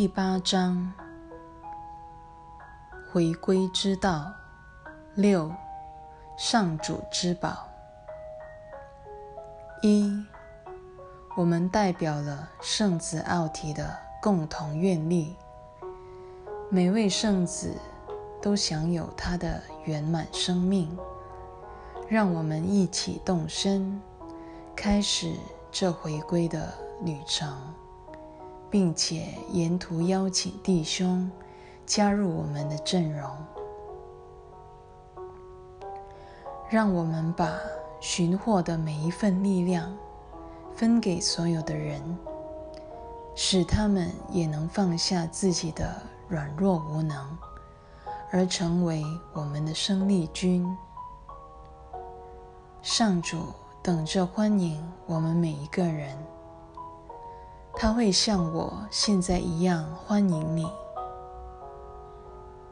第八章：回归之道六，上主之宝。一，我们代表了圣子奥体的共同愿力，每位圣子都享有他的圆满生命。让我们一起动身，开始这回归的旅程。并且沿途邀请弟兄加入我们的阵容，让我们把寻获的每一份力量分给所有的人，使他们也能放下自己的软弱无能，而成为我们的生力军。上主等着欢迎我们每一个人。他会像我现在一样欢迎你。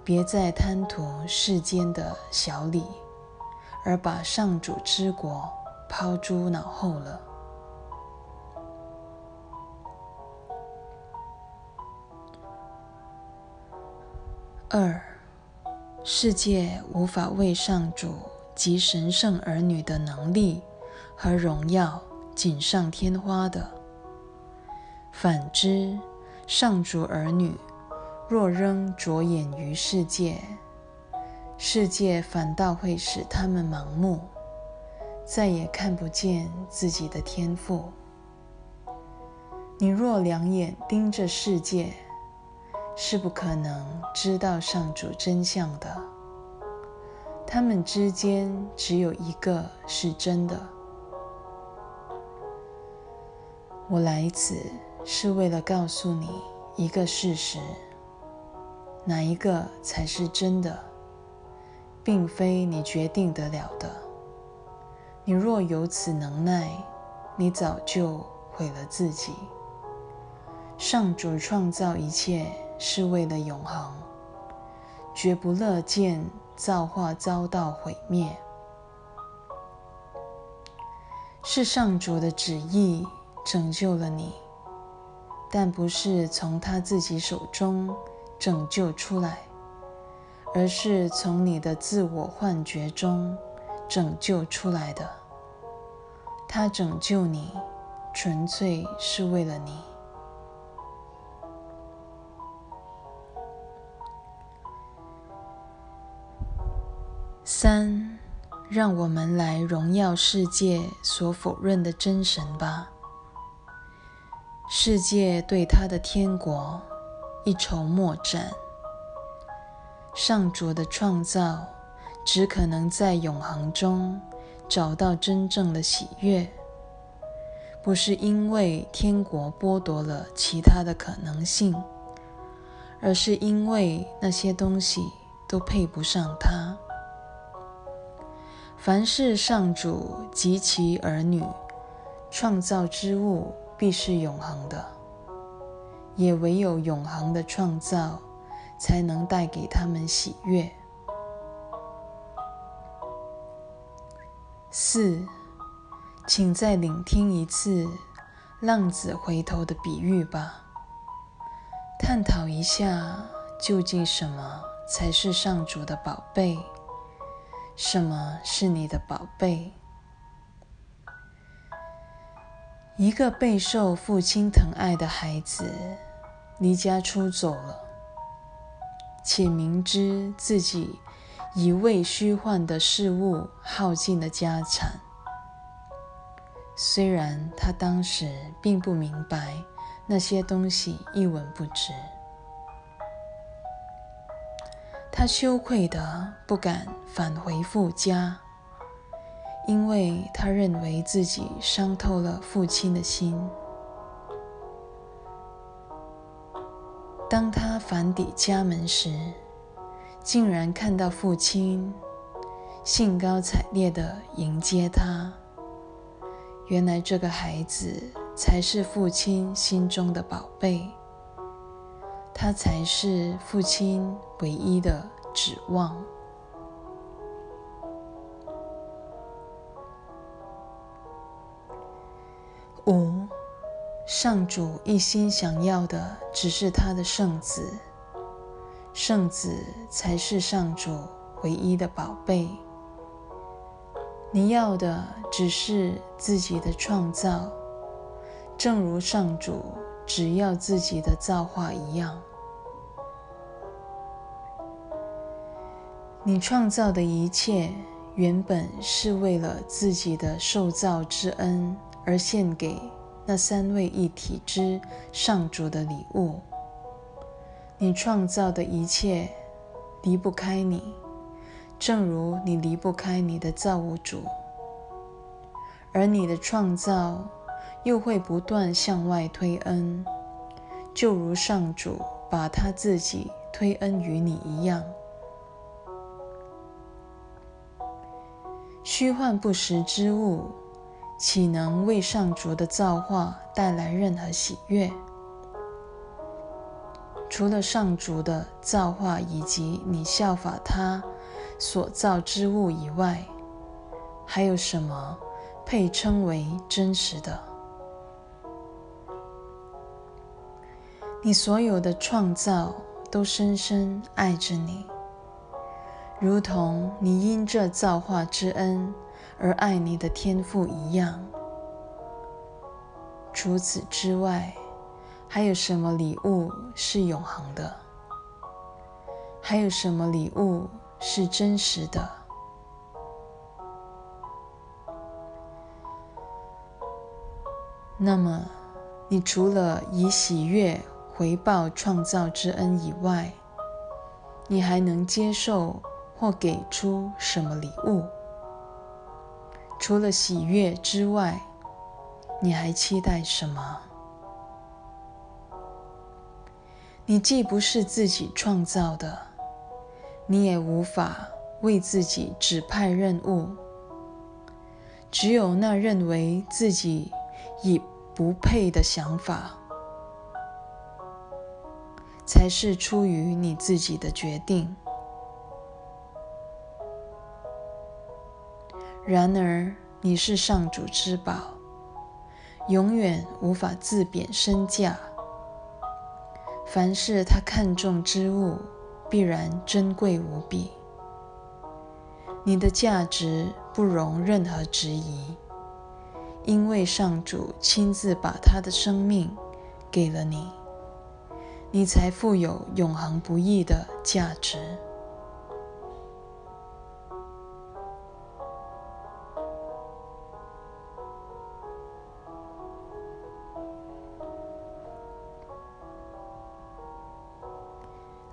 别再贪图世间的小礼，而把上主之国抛诸脑后了。二，世界无法为上主及神圣儿女的能力和荣耀锦上添花的。反之，上主儿女若仍着眼于世界，世界反倒会使他们盲目，再也看不见自己的天赋。你若两眼盯着世界，是不可能知道上主真相的。他们之间只有一个是真的。我来此。是为了告诉你一个事实：哪一个才是真的，并非你决定得了的。你若有此能耐，你早就毁了自己。上主创造一切是为了永恒，绝不乐见造化遭到毁灭。是上主的旨意拯救了你。但不是从他自己手中拯救出来，而是从你的自我幻觉中拯救出来的。他拯救你，纯粹是为了你。三，让我们来荣耀世界所否认的真神吧。世界对他的天国一筹莫展。上主的创造只可能在永恒中找到真正的喜悦，不是因为天国剥夺了其他的可能性，而是因为那些东西都配不上他。凡是上主及其儿女创造之物。必是永恒的，也唯有永恒的创造，才能带给他们喜悦。四，请再聆听一次浪子回头的比喻吧，探讨一下究竟什么才是上主的宝贝，什么是你的宝贝。一个备受父亲疼爱的孩子离家出走了，且明知自己已为虚幻的事物耗尽了家产。虽然他当时并不明白那些东西一文不值，他羞愧的不敢返回父家。因为他认为自己伤透了父亲的心。当他返抵家门时，竟然看到父亲兴高采烈地迎接他。原来这个孩子才是父亲心中的宝贝，他才是父亲唯一的指望。五，上主一心想要的只是他的圣子，圣子才是上主唯一的宝贝。你要的只是自己的创造，正如上主只要自己的造化一样。你创造的一切原本是为了自己的受造之恩而献给那三位一体之上主的礼物。你创造的一切离不开你，正如你离不开你的造物主，而你的创造又会不断向外推恩，就如上主把他自己推恩于你一样。虚幻不实之物，岂能为上主的造化带来任何喜悦？除了上主的造化以及你效法他所造之物以外，还有什么配称为真实的？你所有的创造都深深爱着你。如同你因这造化之恩而爱你的天赋一样。除此之外，还有什么礼物是永恒的？还有什么礼物是真实的？那么，你除了以喜悦回报创造之恩以外，你还能接受？或给出什么礼物？除了喜悦之外，你还期待什么？你既不是自己创造的，你也无法为自己指派任务。只有那认为自己已不配的想法，才是出于你自己的决定。然而，你是上主之宝，永远无法自贬身价。凡是他看重之物，必然珍贵无比。你的价值不容任何质疑，因为上主亲自把他的生命给了你，你才富有永恒不易的价值。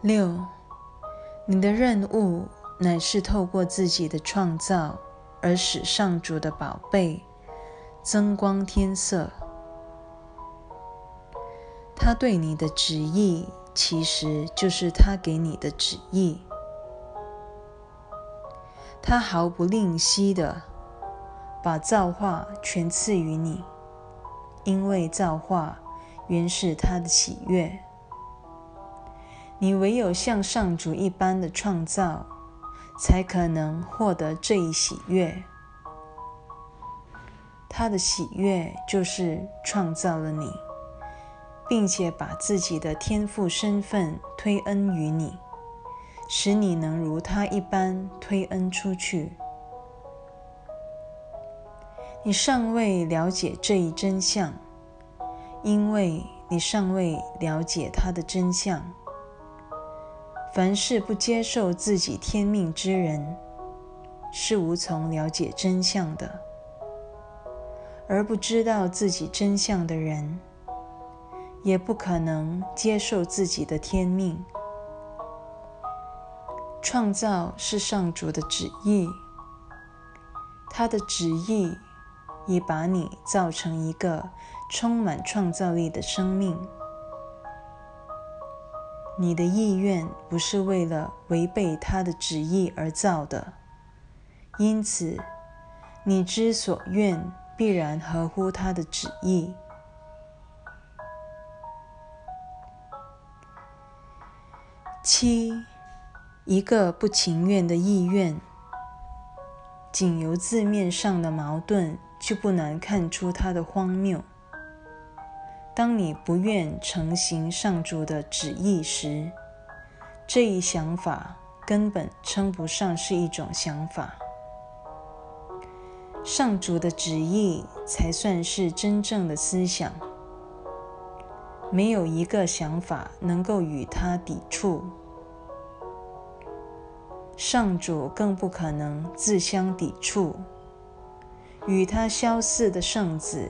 六，你的任务乃是透过自己的创造而使上主的宝贝增光添色。他对你的旨意，其实就是他给你的旨意。他毫不吝惜的把造化全赐予你，因为造化原是他的喜悦。你唯有像上主一般的创造，才可能获得这一喜悦。他的喜悦就是创造了你，并且把自己的天赋身份推恩于你，使你能如他一般推恩出去。你尚未了解这一真相，因为你尚未了解他的真相。凡是不接受自己天命之人，是无从了解真相的；而不知道自己真相的人，也不可能接受自己的天命。创造是上主的旨意，他的旨意已把你造成一个充满创造力的生命。你的意愿不是为了违背他的旨意而造的，因此你之所愿必然合乎他的旨意。七，一个不情愿的意愿，仅由字面上的矛盾就不难看出它的荒谬。当你不愿成行上主的旨意时，这一想法根本称不上是一种想法。上主的旨意才算是真正的思想。没有一个想法能够与它抵触，上主更不可能自相抵触。与他相似的圣子，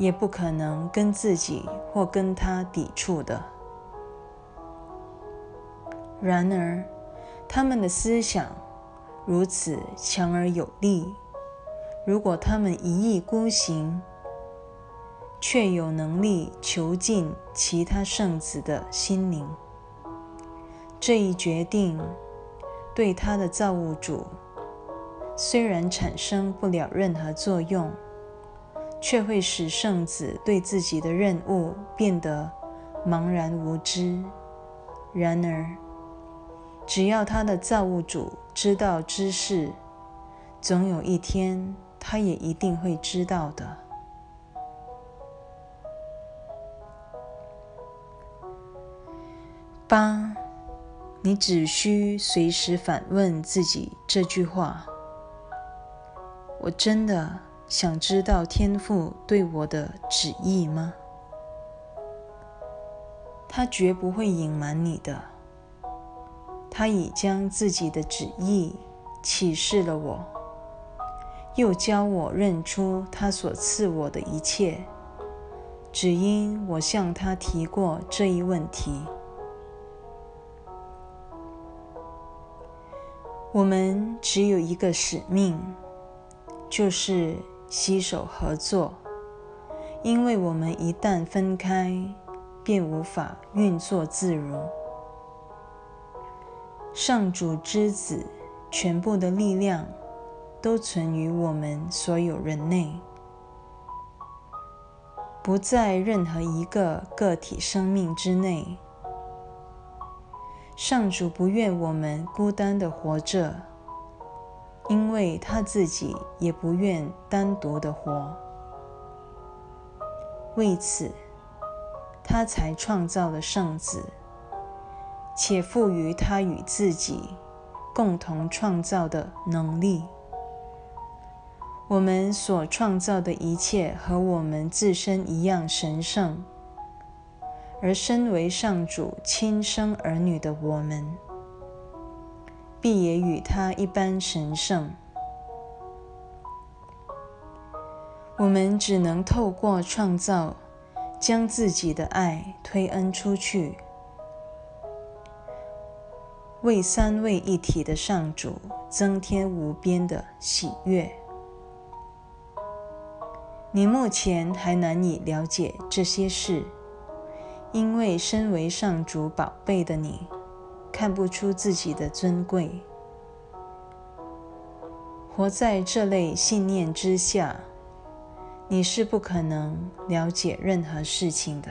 也不可能跟自己或跟他抵触的。然而，他们的思想如此强而有力，如果他们一意孤行，却有能力囚禁其他圣子的心灵。这一决定对他的造物主虽然产生不了任何作用，却会使圣子对自己的任务变得茫然无知。然而，只要他的造物主知道之事，总有一天他也一定会知道的。八，你只需随时反问自己这句话：我真的想知道天父对我的旨意吗？他绝不会隐瞒你的。他已将自己的旨意启示了我，又教我认出他所赐我的一切，只因我向他提过这一问题。我们只有一个使命，就是携手合作，因为我们一旦分开，便无法运作自如。上主之子全部的力量都存于我们所有人内，不在任何一个个体生命之内。上主不愿我们孤单的活着，因为他自己也不愿单独的活。为此，他才创造了圣子，且赋予他与自己共同创造的能力。我们所创造的一切和我们自身一样神圣。而身为上主亲生儿女的我们，必也与他一般神圣。我们只能透过创造，将自己的爱推恩出去，为三位一体的上主增添无边的喜悦。你目前还难以了解这些事。因为身为上主宝贝的你，看不出自己的尊贵。活在这类信念之下，你是不可能了解任何事情的。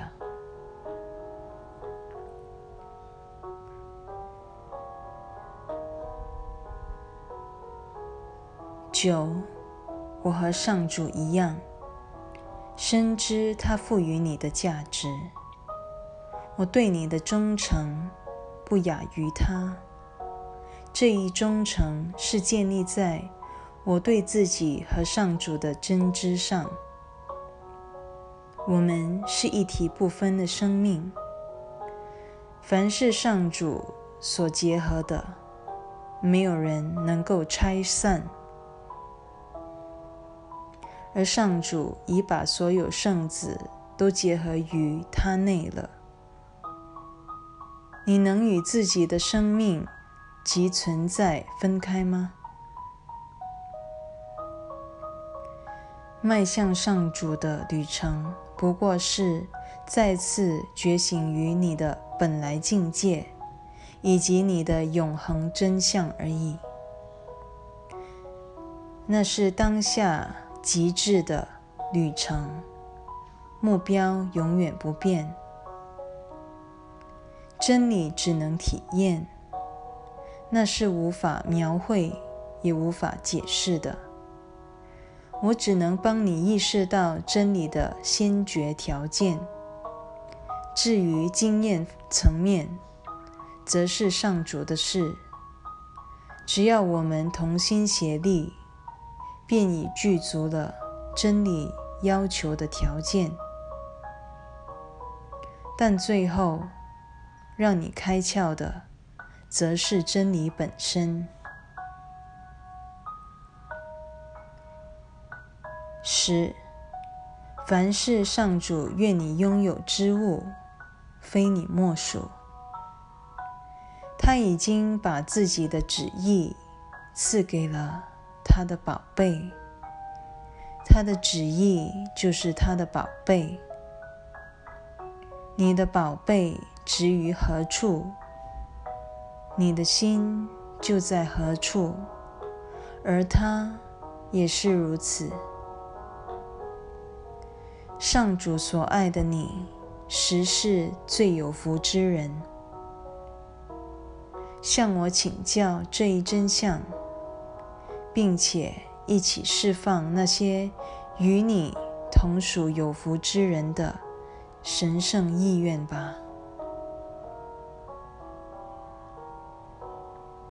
九，我和上主一样，深知他赋予你的价值。我对你的忠诚不亚于他。这一忠诚是建立在我对自己和上主的真知上。我们是一体不分的生命，凡是上主所结合的，没有人能够拆散。而上主已把所有圣子都结合于他内了。你能与自己的生命及存在分开吗？迈向上主的旅程，不过是再次觉醒于你的本来境界，以及你的永恒真相而已。那是当下极致的旅程，目标永远不变。真理只能体验，那是无法描绘也无法解释的。我只能帮你意识到真理的先决条件。至于经验层面，则是上主的事。只要我们同心协力，便已具足了真理要求的条件。但最后，让你开窍的，则是真理本身。十，凡是上主愿你拥有之物，非你莫属。他已经把自己的旨意赐给了他的宝贝，他的旨意就是他的宝贝。你的宝贝植于何处，你的心就在何处，而他也是如此。上主所爱的你，实是最有福之人。向我请教这一真相，并且一起释放那些与你同属有福之人的神圣意愿吧。